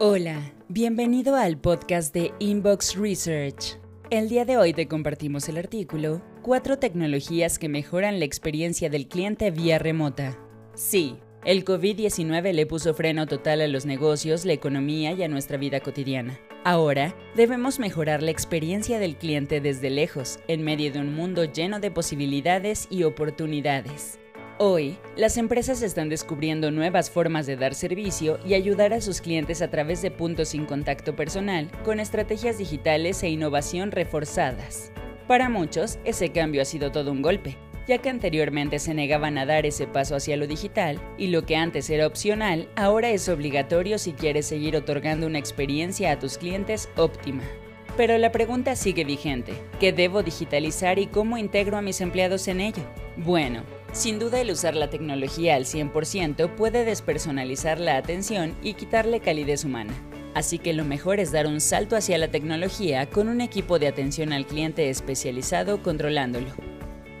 Hola, bienvenido al podcast de Inbox Research. El día de hoy te compartimos el artículo Cuatro tecnologías que mejoran la experiencia del cliente vía remota. Sí, el COVID-19 le puso freno total a los negocios, la economía y a nuestra vida cotidiana. Ahora, debemos mejorar la experiencia del cliente desde lejos, en medio de un mundo lleno de posibilidades y oportunidades. Hoy, las empresas están descubriendo nuevas formas de dar servicio y ayudar a sus clientes a través de puntos sin contacto personal, con estrategias digitales e innovación reforzadas. Para muchos, ese cambio ha sido todo un golpe, ya que anteriormente se negaban a dar ese paso hacia lo digital y lo que antes era opcional, ahora es obligatorio si quieres seguir otorgando una experiencia a tus clientes óptima. Pero la pregunta sigue vigente, ¿qué debo digitalizar y cómo integro a mis empleados en ello? Bueno, sin duda el usar la tecnología al 100% puede despersonalizar la atención y quitarle calidez humana. Así que lo mejor es dar un salto hacia la tecnología con un equipo de atención al cliente especializado controlándolo.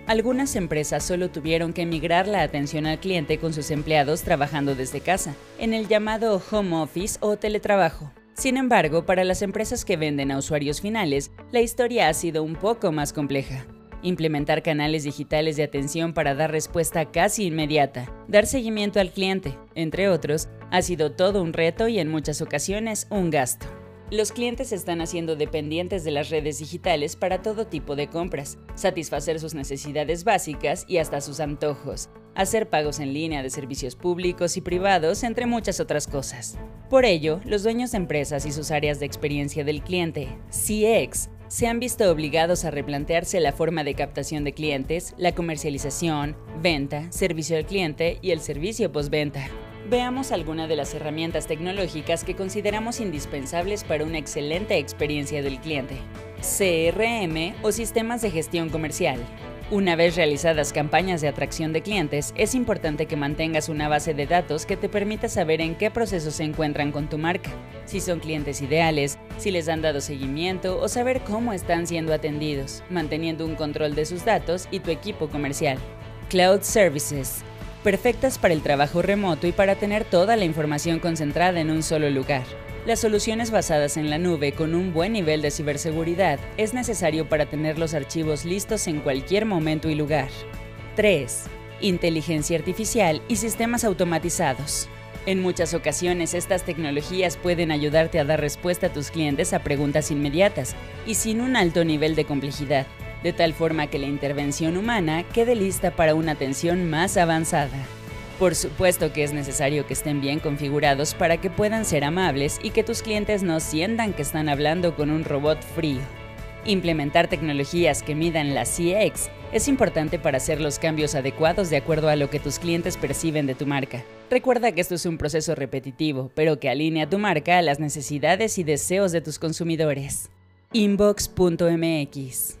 Algunas empresas solo tuvieron que migrar la atención al cliente con sus empleados trabajando desde casa, en el llamado home office o teletrabajo. Sin embargo, para las empresas que venden a usuarios finales, la historia ha sido un poco más compleja. Implementar canales digitales de atención para dar respuesta casi inmediata, dar seguimiento al cliente, entre otros, ha sido todo un reto y en muchas ocasiones un gasto. Los clientes están haciendo dependientes de las redes digitales para todo tipo de compras, satisfacer sus necesidades básicas y hasta sus antojos, hacer pagos en línea de servicios públicos y privados, entre muchas otras cosas. Por ello, los dueños de empresas y sus áreas de experiencia del cliente, CX, se han visto obligados a replantearse la forma de captación de clientes, la comercialización, venta, servicio al cliente y el servicio postventa. Veamos algunas de las herramientas tecnológicas que consideramos indispensables para una excelente experiencia del cliente. CRM o sistemas de gestión comercial. Una vez realizadas campañas de atracción de clientes, es importante que mantengas una base de datos que te permita saber en qué proceso se encuentran con tu marca, si son clientes ideales, si les han dado seguimiento o saber cómo están siendo atendidos, manteniendo un control de sus datos y tu equipo comercial. Cloud Services. Perfectas para el trabajo remoto y para tener toda la información concentrada en un solo lugar. Las soluciones basadas en la nube con un buen nivel de ciberseguridad es necesario para tener los archivos listos en cualquier momento y lugar. 3. Inteligencia artificial y sistemas automatizados. En muchas ocasiones estas tecnologías pueden ayudarte a dar respuesta a tus clientes a preguntas inmediatas y sin un alto nivel de complejidad, de tal forma que la intervención humana quede lista para una atención más avanzada. Por supuesto que es necesario que estén bien configurados para que puedan ser amables y que tus clientes no sientan que están hablando con un robot frío. Implementar tecnologías que midan la CX es importante para hacer los cambios adecuados de acuerdo a lo que tus clientes perciben de tu marca. Recuerda que esto es un proceso repetitivo, pero que alinea tu marca a las necesidades y deseos de tus consumidores. Inbox.mx